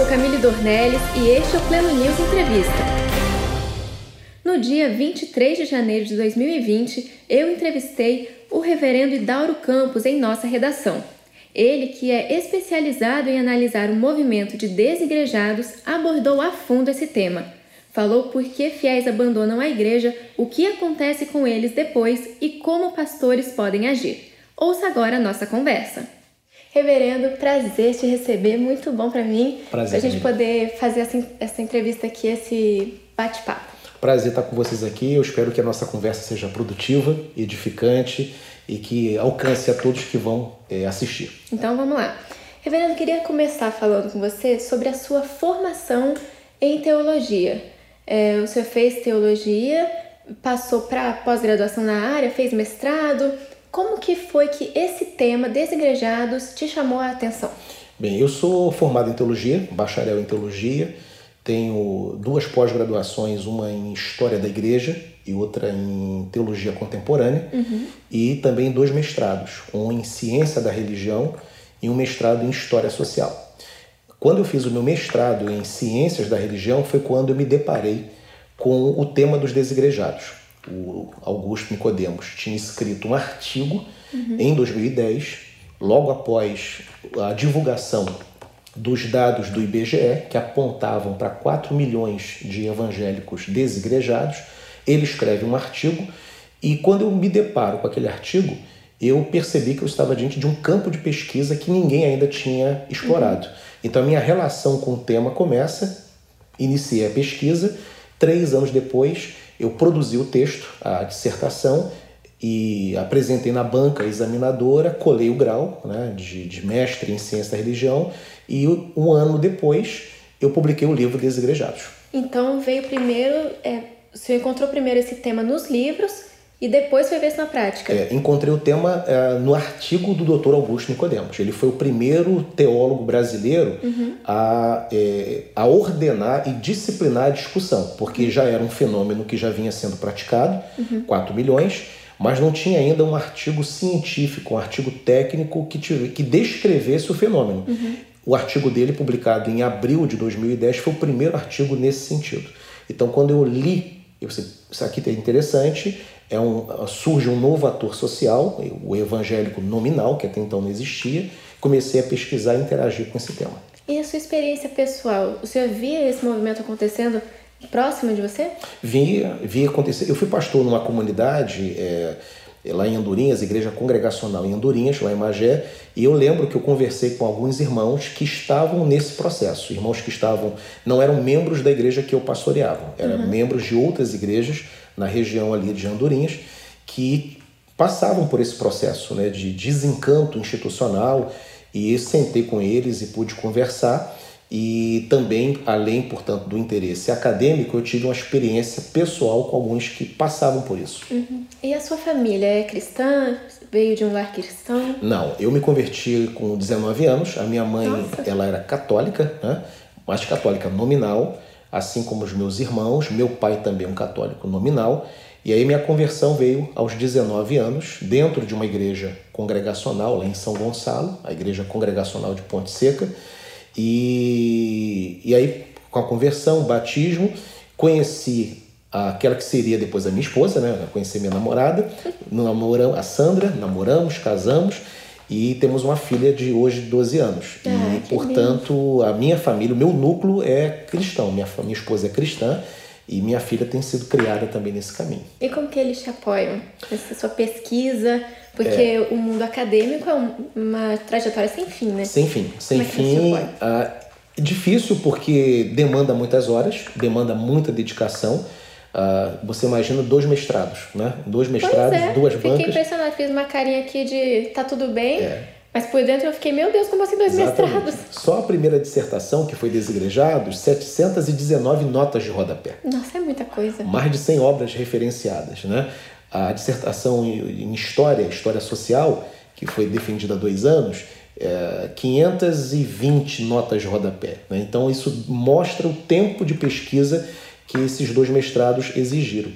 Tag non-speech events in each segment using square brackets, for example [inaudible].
sou Camille Dornelles e este é o Pleno News Entrevista. No dia 23 de janeiro de 2020, eu entrevistei o reverendo Idauro Campos em nossa redação. Ele, que é especializado em analisar o movimento de desigrejados, abordou a fundo esse tema. Falou por que fiéis abandonam a igreja, o que acontece com eles depois e como pastores podem agir. Ouça agora a nossa conversa. Reverendo, prazer te receber, muito bom para mim, para a gente poder fazer essa, essa entrevista aqui, esse bate-papo. Prazer estar com vocês aqui. Eu espero que a nossa conversa seja produtiva, edificante e que alcance a todos que vão é, assistir. Então vamos lá. Reverendo, queria começar falando com você sobre a sua formação em teologia. É, o senhor fez teologia, passou para pós-graduação na área, fez mestrado. Como que foi que esse tema, desigrejados, te chamou a atenção? Bem, eu sou formado em teologia, bacharel em teologia, tenho duas pós-graduações, uma em História da Igreja e outra em Teologia Contemporânea, uhum. e também dois mestrados, um em Ciência da Religião e um mestrado em História Social. Quando eu fiz o meu mestrado em Ciências da Religião foi quando eu me deparei com o tema dos desigrejados. O Augusto Nicodemos tinha escrito um artigo uhum. em 2010, logo após a divulgação dos dados do IBGE, que apontavam para 4 milhões de evangélicos desigrejados, ele escreve um artigo e quando eu me deparo com aquele artigo, eu percebi que eu estava diante de um campo de pesquisa que ninguém ainda tinha explorado. Uhum. Então a minha relação com o tema começa, iniciei a pesquisa, três anos depois eu produzi o texto, a dissertação, e apresentei na banca examinadora, colei o grau né, de, de mestre em ciência da religião e um ano depois eu publiquei o livro Desigrejados. Então veio primeiro, é, você encontrou primeiro esse tema nos livros e depois foi ver isso na prática. É, encontrei o tema é, no artigo do Dr. Augusto Nicodemos. Ele foi o primeiro teólogo brasileiro uhum. a, é, a ordenar e disciplinar a discussão, porque já era um fenômeno que já vinha sendo praticado, uhum. 4 milhões, mas não tinha ainda um artigo científico, um artigo técnico que, tive, que descrevesse o fenômeno. Uhum. O artigo dele, publicado em abril de 2010, foi o primeiro artigo nesse sentido. Então, quando eu li, eu pensei, isso aqui é interessante, é um, surge um novo ator social, o evangélico nominal, que até então não existia. Comecei a pesquisar e interagir com esse tema. E a sua experiência pessoal? O senhor via esse movimento acontecendo próximo de você? Via, via acontecer. Eu fui pastor numa comunidade é, lá em Andorinhas, igreja congregacional em Andorinhas, lá em Magé, e eu lembro que eu conversei com alguns irmãos que estavam nesse processo, irmãos que estavam, não eram membros da igreja que eu pastoreava, eram uhum. membros de outras igrejas, na região ali de Andorinhas, que passavam por esse processo né, de desencanto institucional e sentei com eles e pude conversar e também, além, portanto, do interesse acadêmico, eu tive uma experiência pessoal com alguns que passavam por isso. Uhum. E a sua família é cristã? Veio de um lar cristão? Não, eu me converti com 19 anos. A minha mãe, Nossa. ela era católica, né? mas católica nominal assim como os meus irmãos, meu pai também é um católico nominal. E aí minha conversão veio aos 19 anos, dentro de uma igreja congregacional lá em São Gonçalo, a igreja congregacional de Ponte Seca. E, e aí, com a conversão, o batismo, conheci aquela que seria depois a minha esposa, né? Conheci minha namorada, a Sandra, namoramos, casamos e temos uma filha de hoje 12 anos. Ah, e, portanto, lindo. a minha família, o meu núcleo é cristão. Minha, minha esposa é cristã e minha filha tem sido criada também nesse caminho. E como que eles te apoiam nessa sua pesquisa? Porque é. o mundo acadêmico é uma trajetória sem fim, né? Sem fim, sem como fim. É ah, difícil porque demanda muitas horas, demanda muita dedicação. Uh, você imagina dois mestrados, né? Dois mestrados, é, duas fiquei bancas. Fiquei impressionada, fiz uma carinha aqui de tá tudo bem, é. mas por dentro eu fiquei, meu Deus, como assim dois Exatamente. mestrados? Só a primeira dissertação, que foi desigrejados, 719 notas de rodapé. Nossa, é muita coisa. Mais de 100 obras referenciadas, né? A dissertação em História, História Social, que foi defendida há dois anos, é, 520 notas de rodapé. Né? Então isso mostra o tempo de pesquisa que esses dois mestrados exigiram.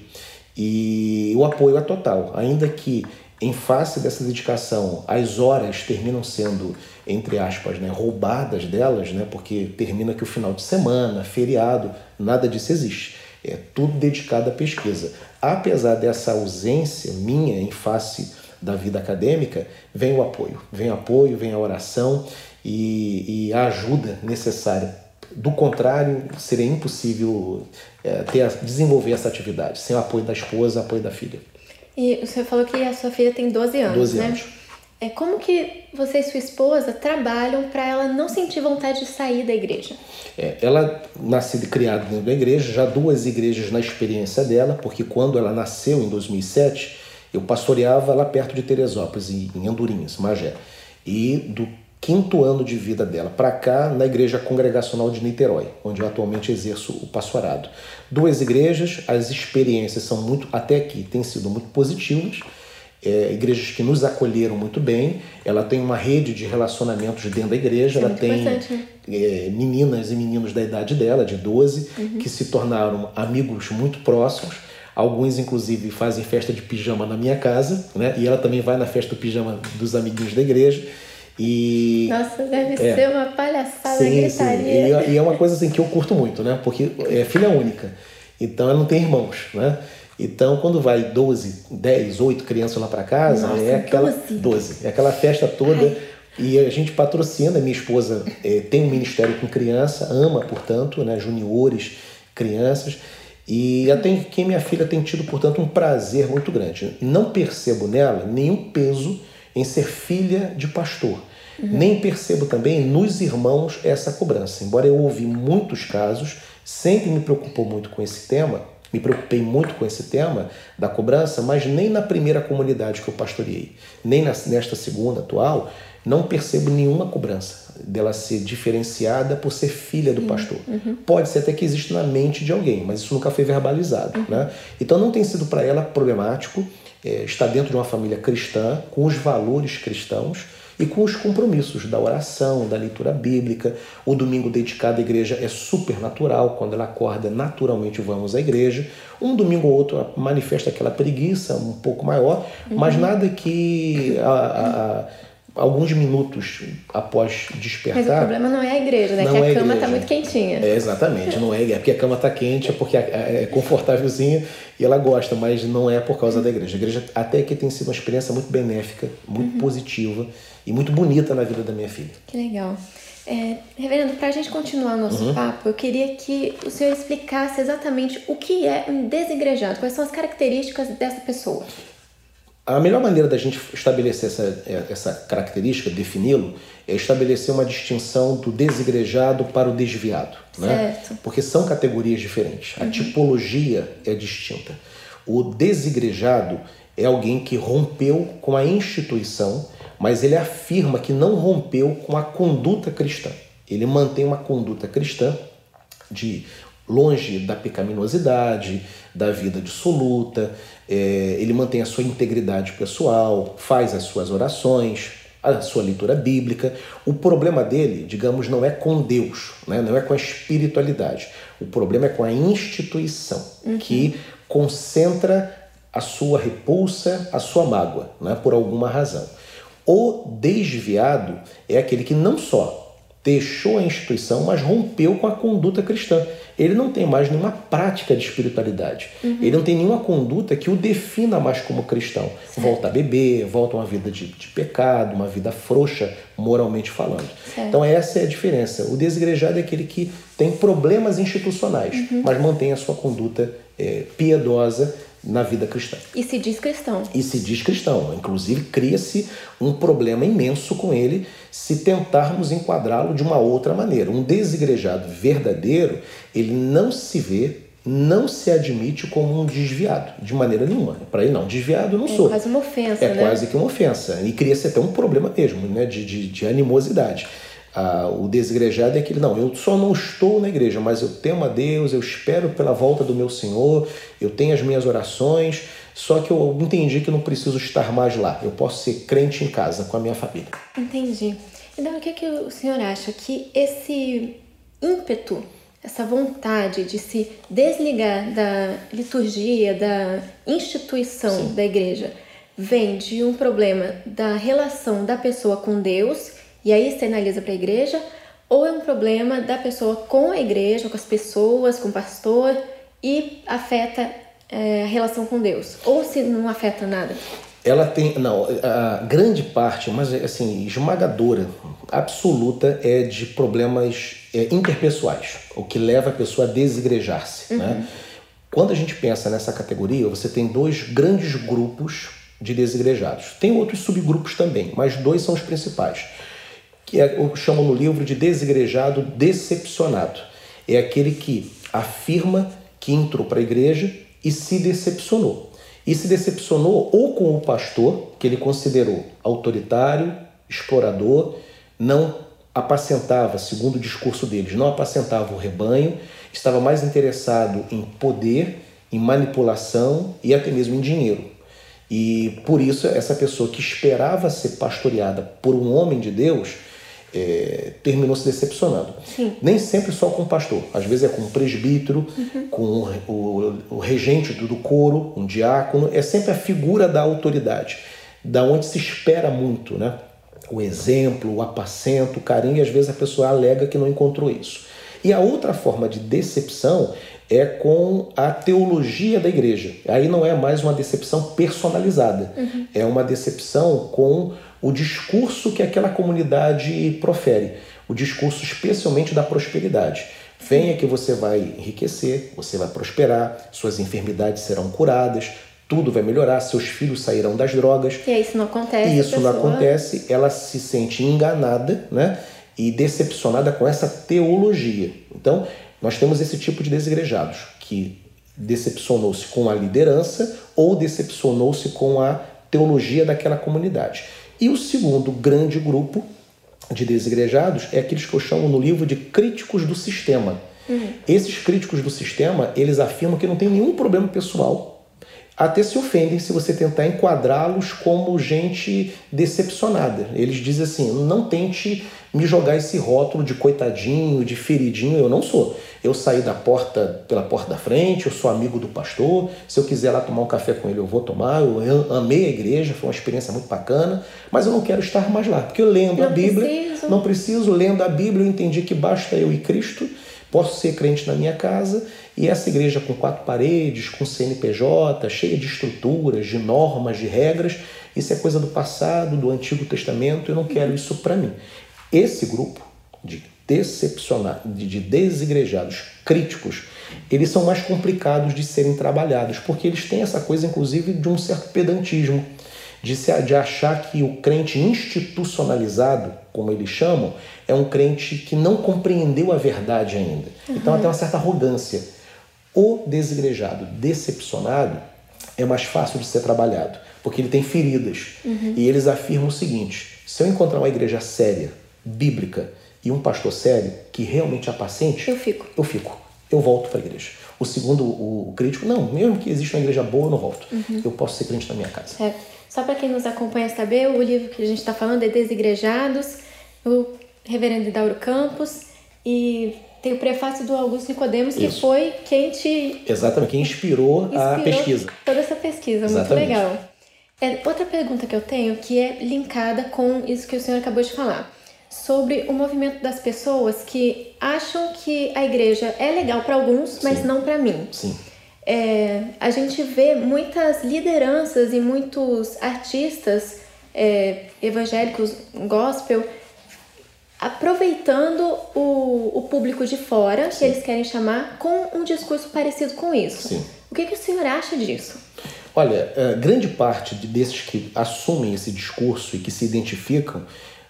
E o apoio é total, ainda que em face dessa dedicação, as horas terminam sendo, entre aspas, né, roubadas delas, né, porque termina que o final de semana, feriado, nada disso existe. É tudo dedicado à pesquisa. Apesar dessa ausência minha em face da vida acadêmica, vem o apoio. Vem o apoio, vem a oração e, e a ajuda necessária. Do contrário, seria impossível é, ter, desenvolver essa atividade sem o apoio da esposa, apoio da filha. E o senhor falou que a sua filha tem 12 anos, 12 né? anos. É como que você e sua esposa trabalham para ela não sentir vontade de sair da igreja? É, ela nascida e criada dentro da igreja, já duas igrejas na experiência dela, porque quando ela nasceu em 2007, eu pastoreava lá perto de Teresópolis, em Andorinhas, Magé. E do quinto ano de vida dela para cá, na Igreja Congregacional de Niterói, onde eu atualmente exerço o pastorado. Duas igrejas, as experiências são muito, até aqui, têm sido muito positivas. É, igrejas que nos acolheram muito bem. Ela tem uma rede de relacionamentos dentro da igreja. Isso é ela tem né? é, meninas e meninos da idade dela, de 12, uhum. que se tornaram amigos muito próximos. Alguns, inclusive, fazem festa de pijama na minha casa, né? E ela também vai na festa do pijama dos amiguinhos da igreja. E Nossa, deve é, ser uma palhaçada, sim, gritaria. Sim. E, e, é uma coisa assim que eu curto muito, né? Porque é filha única. Então ela não tem irmãos, né? Então quando vai 12, 10, 8 crianças lá para casa, Nossa, é aquela 12. 12, é aquela festa toda. Ai. E a gente patrocina, minha esposa é, tem um ministério com criança, ama, portanto, né, juniores, crianças. E até que minha filha tem tido, portanto, um prazer muito grande. Não percebo nela nenhum peso em ser filha de pastor. Uhum. Nem percebo também nos irmãos essa cobrança. Embora eu ouvi muitos casos, sempre me preocupou muito com esse tema, me preocupei muito com esse tema da cobrança, mas nem na primeira comunidade que eu pastoreei, nem nesta segunda atual, não percebo nenhuma cobrança dela ser diferenciada por ser filha do pastor. Uhum. Pode ser até que exista na mente de alguém, mas isso nunca foi verbalizado. Uhum. Né? Então não tem sido para ela problemático é, estar dentro de uma família cristã, com os valores cristãos e com os compromissos da oração, da leitura bíblica. O domingo dedicado à igreja é super natural, quando ela acorda, naturalmente vamos à igreja. Um domingo ou outro manifesta aquela preguiça um pouco maior, uhum. mas nada que a, a, a alguns minutos após despertar. Mas o problema não é a igreja, né? Não que a é cama igreja. tá muito quentinha. É, exatamente, não é, é porque a cama tá quente, é porque é confortávelzinha e ela gosta, mas não é por causa da igreja. A igreja até que tem sido uma experiência muito benéfica, muito Uhum. positiva e muito bonita na vida da minha filha. Que legal. É, reverendo, para a gente continuar o nosso Uhum. papo, eu queria que o senhor explicasse exatamente o que é um desigrejado, quais são as características dessa pessoa. A melhor maneira da gente estabelecer essa, essa característica, defini-lo, é estabelecer uma distinção do desigrejado para o desviado. Né? Certo. Porque são categorias diferentes. A tipologia é distinta. O desigrejado é alguém que rompeu com a instituição, mas ele afirma que não rompeu com a conduta cristã. Ele mantém uma conduta cristã de longe da pecaminosidade, da vida dissoluta, é, ele mantém a sua integridade pessoal, faz as suas orações, a sua leitura bíblica. O problema dele, digamos, não é com Deus, né? não é com a espiritualidade. O problema é com a instituição, que concentra a sua repulsa, a sua mágoa, né? por alguma razão. O desviado é aquele que não só deixou a instituição, mas rompeu com a conduta cristã. Ele não tem mais nenhuma prática de espiritualidade. Uhum. Ele não tem nenhuma conduta que o defina mais como cristão. Volta a beber, volta a uma vida de, de pecado, uma vida frouxa, moralmente falando. Certo. Então, essa é a diferença. O desigrejado é aquele que tem problemas institucionais, Uhum. mas mantém a sua conduta é, piedosa na vida cristã E se diz cristão. e se diz cristão. Inclusive, cria-se um problema imenso com ele se tentarmos enquadrá-lo de uma outra maneira. Um desigrejado verdadeiro, ele não se vê, não se admite como um desviado, de maneira nenhuma. Para ele, não, desviado não É sou. quase uma ofensa, É né? quase que uma ofensa. E cria-se até um problema mesmo, né? de, de, de animosidade. Ah, o desigrejado é aquele, não, eu só não estou na igreja, mas eu temo a Deus, eu espero pela volta do meu Senhor, eu tenho as minhas orações, só que eu entendi que eu não preciso estar mais lá, eu posso ser crente em casa com a minha família. Entendi. Então, o que, que o senhor acha? Que esse ímpeto, essa vontade de se desligar da liturgia, da instituição da igreja, vem de um problema da relação da pessoa com Deus e aí externaliza para a igreja, ou é um problema da pessoa com a igreja, com as pessoas, com o pastor e afeta é, a relação com Deus, ou se não afeta nada? Ela tem, não, a grande parte, mas assim, esmagadora, absoluta, é de problemas é, interpessoais, o que leva a pessoa a desigrejar-se. Uhum. Né? Quando a gente pensa nessa categoria, você tem dois grandes grupos de desigrejados. Tem outros subgrupos também, mas dois são os principais, que é, no livro de desigrejado decepcionado. É aquele que afirma que entrou para a igreja e se decepcionou. E se decepcionou ou com o pastor, que ele considerou autoritário, explorador, não apacentava, segundo o discurso deles, não apacentava o rebanho, estava mais interessado em poder, em manipulação e até mesmo em dinheiro. E por isso, essa pessoa que esperava ser pastoreada por um homem de Deus é, terminou se decepcionando. Sim. Nem sempre só com o pastor, às vezes é com o presbítero, uhum. com o, o, o, regente do coro, um diácono, é sempre a figura da autoridade, da onde se espera muito, né? O exemplo, o apacento, o carinho, e às vezes a pessoa alega que não encontrou isso. E a outra forma de decepção é com a teologia da igreja. Aí não é mais uma decepção personalizada, uhum. é uma decepção com o discurso que aquela comunidade profere, o discurso especialmente da prosperidade. Venha que você vai enriquecer, você vai prosperar, suas enfermidades serão curadas, tudo vai melhorar, seus filhos sairão das drogas. E isso não acontece. E isso não acontece, ela se sente enganada, né? E decepcionada com essa teologia. Então, nós temos esse tipo de desigrejados que decepcionou-se com a liderança ou decepcionou-se com a teologia daquela comunidade. E o segundo grande grupo de desigrejados é aqueles que eu chamo no livro de críticos do sistema. Uhum. Esses críticos do sistema, eles afirmam que não tem nenhum problema pessoal até se ofendem se você tentar enquadrá-los como gente decepcionada. Eles dizem assim: não tente me jogar esse rótulo de coitadinho, de feridinho. Eu não sou. Eu saí da porta pela porta da frente, eu sou amigo do pastor. Se eu quiser lá tomar um café com ele, eu vou tomar. Eu amei a igreja, foi uma experiência muito bacana, mas eu não quero estar mais lá, porque eu lendo não a Bíblia, preciso. não preciso, lendo a Bíblia, eu entendi que basta eu e Cristo Posso ser crente na minha casa e essa igreja com quatro paredes, com CNPJ, cheia de estruturas, de normas, de regras, isso é coisa do passado, do Antigo Testamento, eu não quero isso para mim. Esse grupo de decepcionados, de desigrejados, críticos, eles são mais complicados de serem trabalhados, porque eles têm essa coisa, inclusive, de um certo pedantismo de, se, de achar que o crente institucionalizado, como eles chamam, é um crente que não compreendeu a verdade ainda. Uhum. Então, até uma certa arrogância. O desigrejado, decepcionado, é mais fácil de ser trabalhado, porque ele tem feridas. Uhum. E eles afirmam o seguinte: se eu encontrar uma igreja séria, bíblica, e um pastor sério, que realmente é paciente, eu fico. Eu fico. Eu volto para a igreja. O segundo, o crítico, não, mesmo que exista uma igreja boa, eu não volto. Uhum. Eu posso ser crente na minha casa. É. Só para quem nos acompanha saber, o livro que a gente está falando é Desigrejados, o reverendo Dauro Campos, e tem o prefácio do Augusto Nicodemos, que foi quem te... Exatamente, quem inspirou, inspirou a pesquisa. Toda essa pesquisa, Exatamente. muito legal. É, outra pergunta que eu tenho, que é linkada com isso que o senhor acabou de falar, sobre o movimento das pessoas que acham que a igreja é legal para alguns, mas Sim. não para mim. Sim é, a gente vê muitas lideranças e muitos artistas é, evangélicos, gospel, aproveitando o, o público de fora, Sim. que eles querem chamar, com um discurso parecido com isso. Sim. O que, que o senhor acha disso? Olha, é, grande parte desses que assumem esse discurso e que se identificam,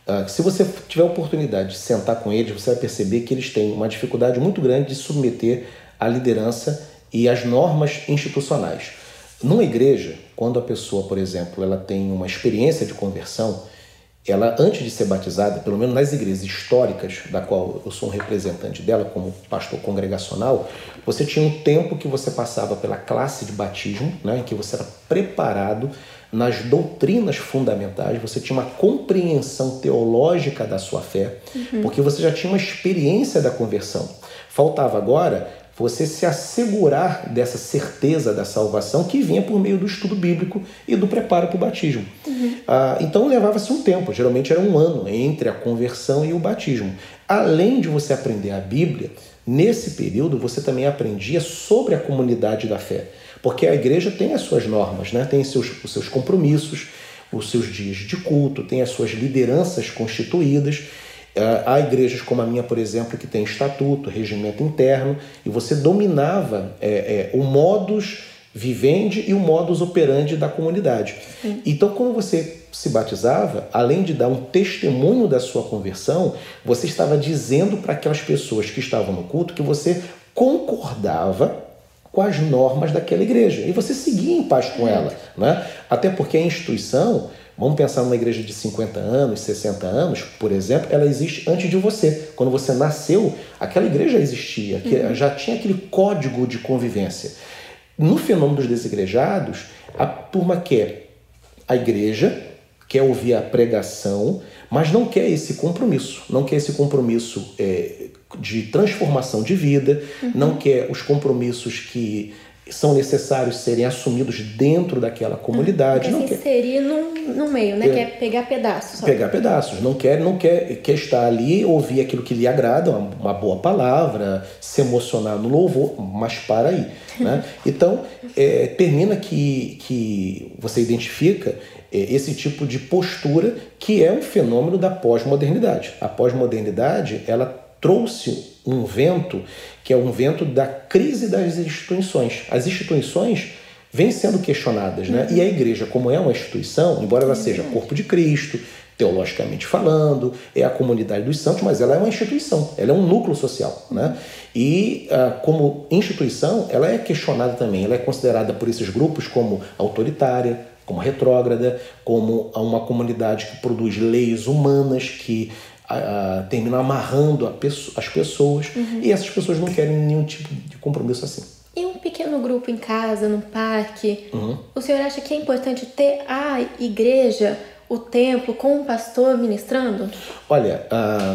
é, se você tiver a oportunidade de sentar com eles, você vai perceber que eles têm uma dificuldade muito grande de submeter a liderança e as normas institucionais. Numa igreja, quando a pessoa, por exemplo, ela tem uma experiência de conversão, ela antes de ser batizada, pelo menos nas igrejas históricas, da qual eu sou um representante dela como pastor congregacional, você tinha um tempo que você passava pela classe de batismo, né, em que você era preparado nas doutrinas fundamentais, você tinha uma compreensão teológica da sua fé, uhum. porque você já tinha uma experiência da conversão. Faltava agora você se assegurar dessa certeza da salvação que vinha por meio do estudo bíblico e do preparo para o batismo. Uhum. Ah, então levava-se um tempo, geralmente era um ano entre a conversão e o batismo. Além de você aprender a Bíblia, nesse período você também aprendia sobre a comunidade da fé, porque a igreja tem as suas normas, né? tem seus, os seus compromissos, os seus dias de culto, tem as suas lideranças constituídas é, há igrejas como a minha, por exemplo, que tem estatuto, regimento interno, e você dominava é, é, o modus vivendi e o modus operandi da comunidade. Sim. Então, quando você se batizava, além de dar um testemunho da sua conversão, você estava dizendo para aquelas pessoas que estavam no culto que você concordava com as normas daquela igreja e você seguia em paz com ela, né? Até porque a instituição Vamos pensar numa igreja de 50 anos, 60 anos, por exemplo, ela existe antes de você. Quando você nasceu, aquela igreja existia, uhum. já tinha aquele código de convivência. No fenômeno dos desigrejados, a turma quer a igreja, quer ouvir a pregação, mas não quer esse compromisso, não quer esse compromisso é, de transformação de vida, uhum. não quer os compromissos que são necessários serem assumidos dentro daquela comunidade. Ah, não quer inserir no, no meio, né? É, quer pegar pedaços. Só. Pegar pedaços. Não quer, não quer, quer estar ali, ouvir aquilo que lhe agrada, uma, uma boa palavra, se emocionar no louvor, mas para aí. Né? [laughs] Então, é, termina que, que você identifica é, esse tipo de postura que é um fenômeno da pós-modernidade. A pós-modernidade, ela trouxe um vento que é um vento da crise das instituições. As instituições vêm sendo questionadas, né? Uhum. E a igreja, como é uma instituição, embora ela seja corpo de Cristo, teologicamente falando, é a comunidade dos santos, mas ela é uma instituição, ela é um núcleo social, né? E ah, como instituição, ela é questionada também, ela é considerada por esses grupos como autoritária, como retrógrada, como uma comunidade que produz leis humanas que a, termina amarrando pessoa, as pessoas uhum. e essas pessoas não querem nenhum tipo de compromisso assim. E um pequeno grupo em casa, no parque, uhum. o senhor acha que é importante ter a igreja, o templo, com o pastor ministrando? Olha,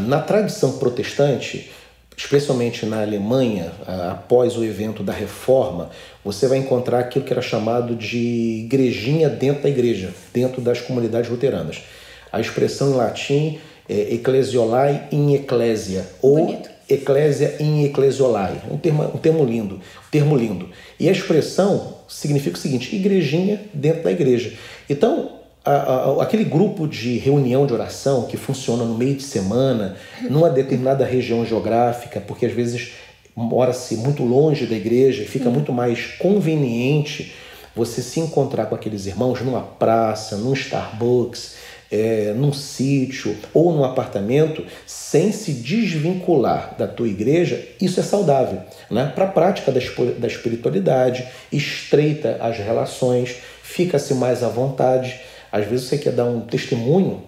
na tradição protestante, especialmente na Alemanha, após o evento da Reforma, você vai encontrar aquilo que era chamado de igrejinha dentro da igreja, dentro das comunidades luteranas. A expressão em latim é, ecclesiolai in ecclesia, ou Bonito. ecclesia in ecclesiolai. Um termo, um termo lindo, um termo lindo. E a expressão significa o seguinte: igrejinha dentro da igreja. Então, a, a, aquele grupo de reunião de oração que funciona no meio de semana, numa determinada região geográfica, porque às vezes mora-se muito longe da igreja e fica muito mais conveniente você se encontrar com aqueles irmãos numa praça, num Starbucks, é, num sítio ou num apartamento sem se desvincular da tua igreja, isso é saudável. Né? Para a prática da, da espiritualidade, estreita as relações, fica-se mais à vontade. Às vezes você quer dar um testemunho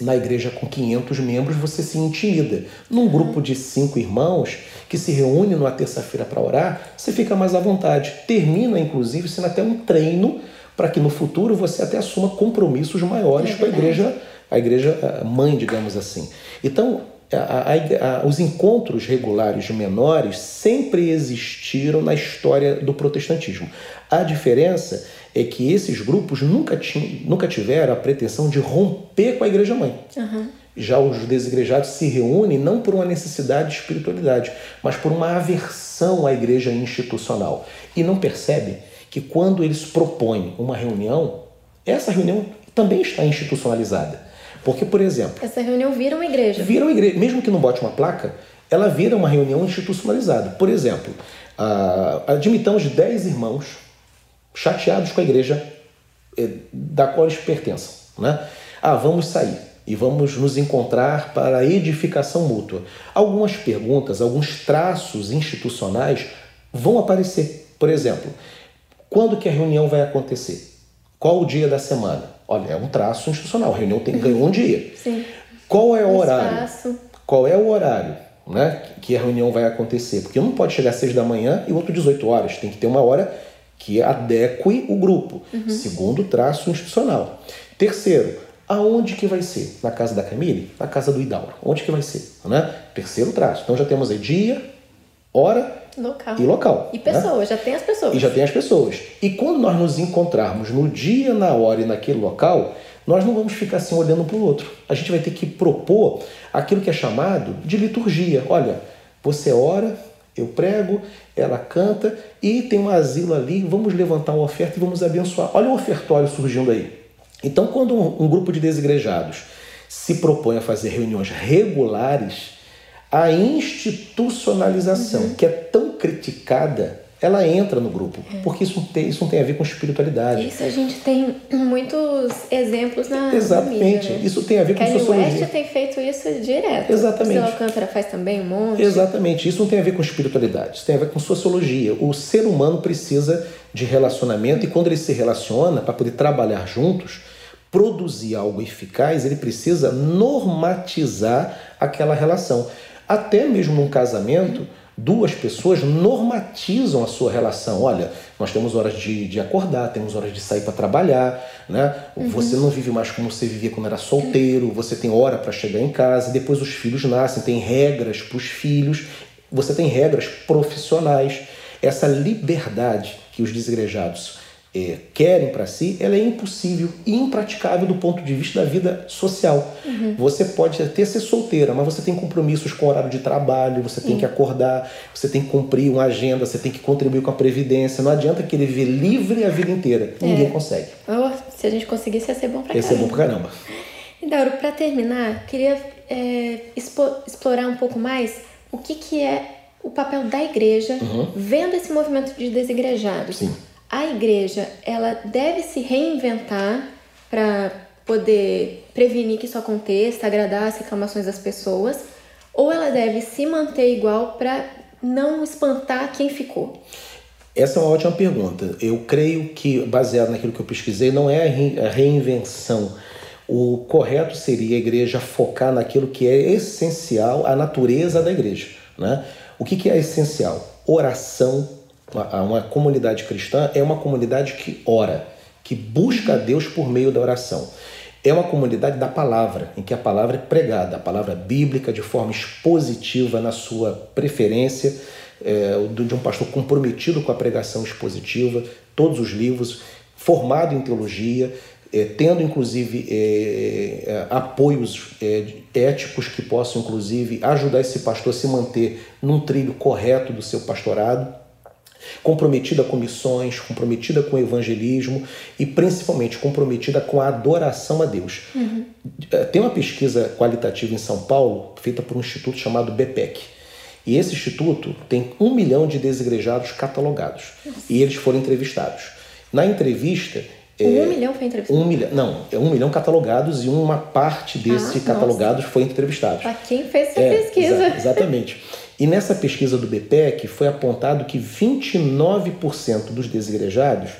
na igreja com 500 membros, você se intimida. Num grupo de cinco irmãos que se reúne numa terça-feira para orar, você fica mais à vontade. Termina, inclusive, sendo até um treino para que no futuro você até assuma compromissos maiores é com a igreja, a igreja mãe, digamos assim. Então, a, a, a, os encontros regulares menores sempre existiram na história do protestantismo. A diferença é que esses grupos nunca, tinham, nunca tiveram a pretensão de romper com a igreja mãe. Uhum. Já os desigrejados se reúnem não por uma necessidade de espiritualidade, mas por uma aversão à igreja institucional. E não percebem que quando eles propõem uma reunião, essa reunião também está institucionalizada. Porque, por exemplo. Essa reunião vira uma igreja. Vira uma igreja. Mesmo que não bote uma placa, ela vira uma reunião institucionalizada. Por exemplo, admitamos 10 irmãos chateados com a igreja eh, da qual eles pertencem. Né? Ah, vamos sair e vamos nos encontrar para a edificação mútua. Algumas perguntas, alguns traços institucionais vão aparecer. Por exemplo, quando que a reunião vai acontecer? Qual o dia da semana? Olha, é um traço institucional. A reunião tem, ganhou um dia. Sim. Qual é o, horário? Espaço. Qual é o horário né, que a reunião vai acontecer? Porque um não pode chegar às 6 da manhã e o outro 18 horas. Tem que ter uma hora que adeque o grupo. Uhum. Segundo traço institucional. Terceiro, aonde que vai ser? Na casa da Camille? Na casa do Idauro. Onde que vai ser? Né? Terceiro traço. Então já temos aí dia, hora Local. E local. E pessoas, né? já tem as pessoas. E já tem as pessoas. E quando nós nos encontrarmos no dia, na hora e naquele local, nós não vamos ficar assim olhando para o outro. A gente vai ter que propor aquilo que é chamado de liturgia. Olha, você ora, eu prego, ela canta e tem um asilo ali, vamos levantar uma oferta e vamos abençoar. Olha o ofertório surgindo aí. Então, quando um, um grupo de desigrejados se propõe a fazer reuniões regulares, a institucionalização, uhum. que é tão criticada, ela entra no grupo, é. porque isso tem, isso não tem a ver com espiritualidade. Isso a gente tem muitos exemplos na Exatamente, mídia, né? isso tem a ver Kelly com sociologia. West tem feito isso direto. Exatamente. O Alcântara faz também um monte. Exatamente, isso não tem a ver com espiritualidade, isso tem a ver com sociologia. O ser humano precisa de relacionamento e quando ele se relaciona, para poder trabalhar juntos, produzir algo eficaz, ele precisa normatizar aquela relação. Até mesmo num casamento, duas pessoas normatizam a sua relação. Olha, nós temos horas de, de acordar, temos horas de sair para trabalhar, né? Uhum. Você não vive mais como você vivia quando era solteiro, você tem hora para chegar em casa, depois os filhos nascem, tem regras para os filhos, você tem regras profissionais. Essa liberdade que os desigrejados é, querem para si, ela é impossível e impraticável do ponto de vista da vida social. Uhum. Você pode até ser solteira, mas você tem compromissos com o horário de trabalho, você tem uhum. que acordar, você tem que cumprir uma agenda, você tem que contribuir com a previdência. Não adianta querer viver livre a vida inteira. É. Ninguém consegue. Oh, se a gente conseguisse, ia ser bom pra ia caramba. Ia ser bom pra caramba. Dauro, para terminar, queria é, explorar um pouco mais o que, que é o papel da igreja uhum. vendo esse movimento de desigrejados. Sim a igreja ela deve se reinventar para poder prevenir que isso aconteça, agradar as reclamações das pessoas, ou ela deve se manter igual para não espantar quem ficou? Essa é uma ótima pergunta. Eu creio que, baseado naquilo que eu pesquisei, não é a reinvenção. O correto seria a igreja focar naquilo que é essencial, a natureza da igreja. Né? O que, que é essencial? Oração, uma comunidade cristã é uma comunidade que ora, que busca a Deus por meio da oração. É uma comunidade da palavra, em que a palavra é pregada, a palavra bíblica de forma expositiva na sua preferência, é, de um pastor comprometido com a pregação expositiva, todos os livros, formado em teologia, é, tendo inclusive é, é apoios é, éticos que possam inclusive ajudar esse pastor a se manter num trilho correto do seu pastorado comprometida com missões, comprometida com o evangelismo e principalmente comprometida com a adoração a Deus. Uhum. Tem uma pesquisa qualitativa em São Paulo, feita por um instituto chamado BPEC. E esse instituto tem um milhão de desigrejados catalogados. Nossa. E eles foram entrevistados. Na entrevista, um é, milhão foi entrevistado? Um milhão, não, é um milhão catalogados e uma parte desses ah, catalogados nossa. foi entrevistados. Para quem fez essa é, pesquisa. Exa exatamente. [laughs] E nessa pesquisa do BPEC foi apontado que 29% dos desigrejados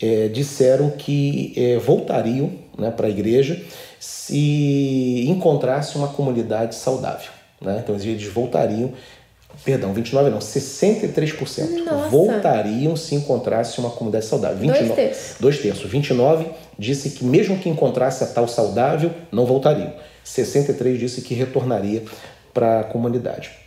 é, disseram que é, voltariam né, para a igreja se encontrasse uma comunidade saudável. Né? Então eles voltariam, perdão, 29 não, 63% Nossa. voltariam se encontrasse uma comunidade saudável. 29, dois terços. Dois terços. 29 disse que mesmo que encontrasse a tal saudável, não voltariam. 63 disse que retornaria para a comunidade.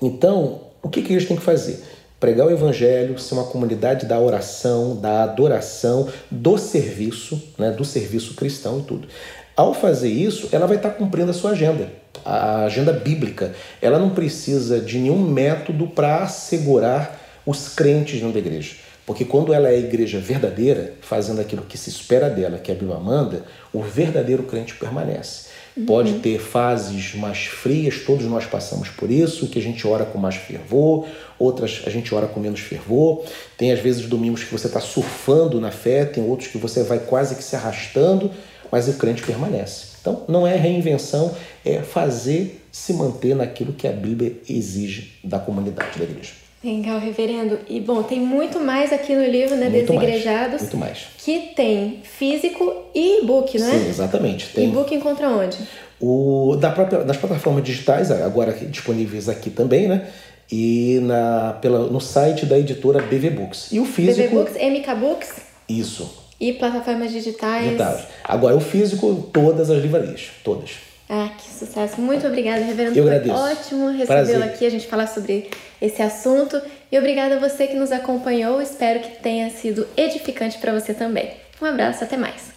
Então, o que, que eles têm que fazer? Pregar o evangelho, ser uma comunidade da oração, da adoração, do serviço, né, do serviço cristão e tudo. Ao fazer isso, ela vai estar cumprindo a sua agenda, a agenda bíblica. Ela não precisa de nenhum método para assegurar os crentes dentro da igreja. Porque quando ela é a igreja verdadeira, fazendo aquilo que se espera dela, que a Bíblia manda, o verdadeiro crente permanece. Pode uhum. ter fases mais frias, todos nós passamos por isso, que a gente ora com mais fervor, outras a gente ora com menos fervor. Tem às vezes domingos que você está surfando na fé, tem outros que você vai quase que se arrastando, mas o crente permanece. Então não é reinvenção, é fazer se manter naquilo que a Bíblia exige da comunidade da igreja. Legal, reverendo. E bom, tem muito mais aqui no livro, né? Muito Desigrejados. Mais, muito mais. Que tem físico e e-book, né? Sim, exatamente. Tem. E-book encontra onde? O, da própria, nas plataformas digitais, agora disponíveis aqui também, né? E na, pela, no site da editora BV Books. E o físico. BV Books, MK Books? Isso. E plataformas digitais? Digitais. Agora, o físico, todas as livrarias. Todas. Ah, que sucesso. Muito obrigada, reverendo. Eu agradeço. Foi ótimo recebê-lo aqui, a gente falar sobre esse assunto. E obrigada a você que nos acompanhou, espero que tenha sido edificante para você também. Um abraço, até mais.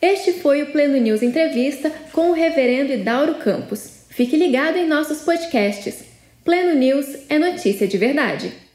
Este foi o Pleno News Entrevista com o Reverendo Idauro Campos. Fique ligado em nossos podcasts. Pleno News é notícia de verdade.